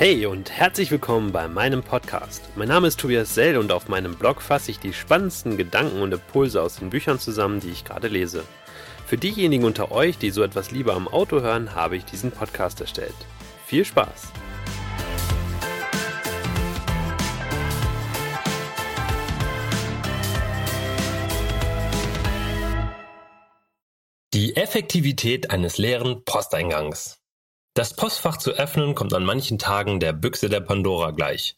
Hey und herzlich willkommen bei meinem Podcast. Mein Name ist Tobias Sell und auf meinem Blog fasse ich die spannendsten Gedanken und Impulse aus den Büchern zusammen, die ich gerade lese. Für diejenigen unter euch, die so etwas lieber am Auto hören, habe ich diesen Podcast erstellt. Viel Spaß! Die Effektivität eines leeren Posteingangs. Das Postfach zu öffnen kommt an manchen Tagen der Büchse der Pandora gleich.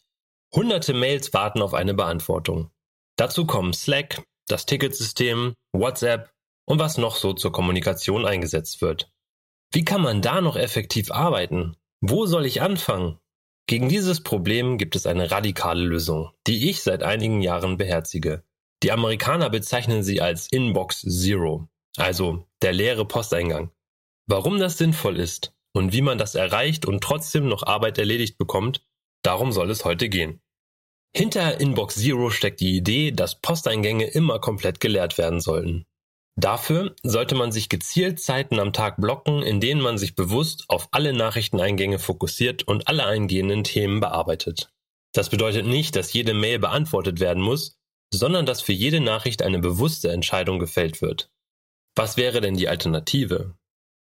Hunderte Mails warten auf eine Beantwortung. Dazu kommen Slack, das Ticketsystem, WhatsApp und was noch so zur Kommunikation eingesetzt wird. Wie kann man da noch effektiv arbeiten? Wo soll ich anfangen? Gegen dieses Problem gibt es eine radikale Lösung, die ich seit einigen Jahren beherzige. Die Amerikaner bezeichnen sie als Inbox Zero, also der leere Posteingang. Warum das sinnvoll ist und wie man das erreicht und trotzdem noch Arbeit erledigt bekommt, darum soll es heute gehen. Hinter Inbox Zero steckt die Idee, dass Posteingänge immer komplett geleert werden sollten. Dafür sollte man sich gezielt Zeiten am Tag blocken, in denen man sich bewusst auf alle Nachrichteneingänge fokussiert und alle eingehenden Themen bearbeitet. Das bedeutet nicht, dass jede Mail beantwortet werden muss, sondern dass für jede Nachricht eine bewusste Entscheidung gefällt wird. Was wäre denn die Alternative?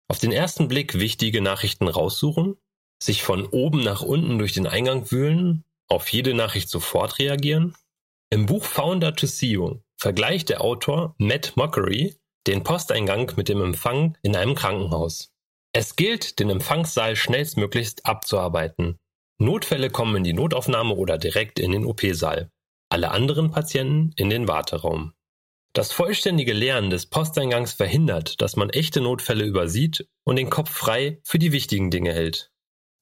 Auf den ersten Blick wichtige Nachrichten raussuchen, sich von oben nach unten durch den Eingang wühlen, auf jede Nachricht sofort reagieren? Im Buch Founder to CEO vergleicht der Autor Matt Mockery den Posteingang mit dem Empfang in einem Krankenhaus. Es gilt, den Empfangssaal schnellstmöglichst abzuarbeiten. Notfälle kommen in die Notaufnahme oder direkt in den OP-Saal. Alle anderen Patienten in den Warteraum. Das vollständige Leeren des Posteingangs verhindert, dass man echte Notfälle übersieht und den Kopf frei für die wichtigen Dinge hält.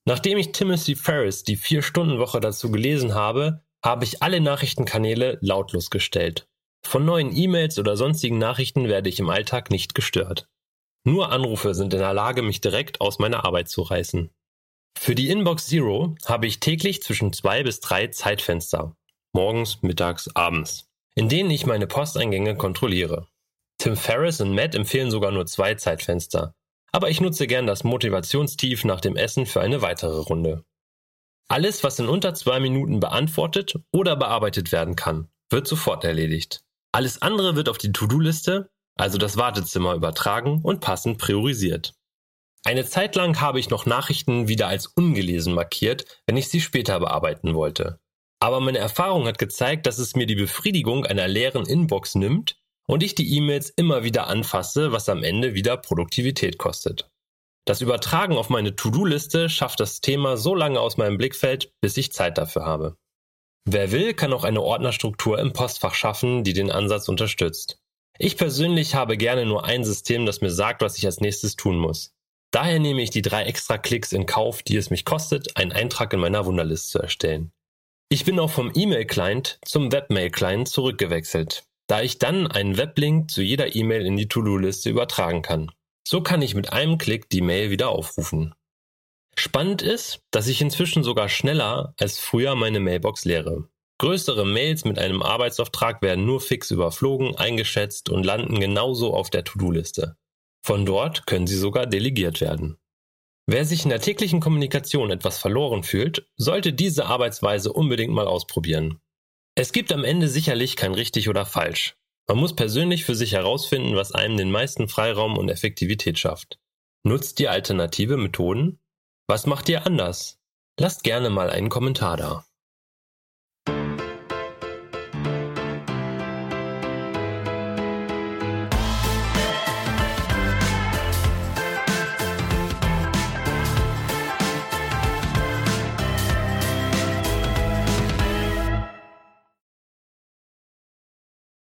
Nachdem ich Timothy Ferris die Vier-Stunden-Woche dazu gelesen habe, habe ich alle Nachrichtenkanäle lautlos gestellt. Von neuen E-Mails oder sonstigen Nachrichten werde ich im Alltag nicht gestört. Nur Anrufe sind in der Lage, mich direkt aus meiner Arbeit zu reißen. Für die Inbox Zero habe ich täglich zwischen zwei bis drei Zeitfenster. Morgens, mittags, abends in denen ich meine Posteingänge kontrolliere. Tim Ferriss und Matt empfehlen sogar nur zwei Zeitfenster, aber ich nutze gern das Motivationstief nach dem Essen für eine weitere Runde. Alles, was in unter zwei Minuten beantwortet oder bearbeitet werden kann, wird sofort erledigt. Alles andere wird auf die To-Do-Liste, also das Wartezimmer, übertragen und passend priorisiert. Eine Zeit lang habe ich noch Nachrichten wieder als ungelesen markiert, wenn ich sie später bearbeiten wollte. Aber meine Erfahrung hat gezeigt, dass es mir die Befriedigung einer leeren Inbox nimmt und ich die E-Mails immer wieder anfasse, was am Ende wieder Produktivität kostet. Das Übertragen auf meine To-Do-Liste schafft das Thema so lange aus meinem Blickfeld, bis ich Zeit dafür habe. Wer will, kann auch eine Ordnerstruktur im Postfach schaffen, die den Ansatz unterstützt. Ich persönlich habe gerne nur ein System, das mir sagt, was ich als nächstes tun muss. Daher nehme ich die drei extra Klicks in Kauf, die es mich kostet, einen Eintrag in meiner Wunderlist zu erstellen. Ich bin auch vom E-Mail-Client zum Webmail-Client zurückgewechselt, da ich dann einen Weblink zu jeder E-Mail in die To-Do-Liste übertragen kann. So kann ich mit einem Klick die Mail wieder aufrufen. Spannend ist, dass ich inzwischen sogar schneller als früher meine Mailbox leere. Größere Mails mit einem Arbeitsauftrag werden nur fix überflogen, eingeschätzt und landen genauso auf der To-Do-Liste. Von dort können sie sogar delegiert werden. Wer sich in der täglichen Kommunikation etwas verloren fühlt, sollte diese Arbeitsweise unbedingt mal ausprobieren. Es gibt am Ende sicherlich kein richtig oder falsch. Man muss persönlich für sich herausfinden, was einem den meisten Freiraum und Effektivität schafft. Nutzt ihr alternative Methoden? Was macht ihr anders? Lasst gerne mal einen Kommentar da.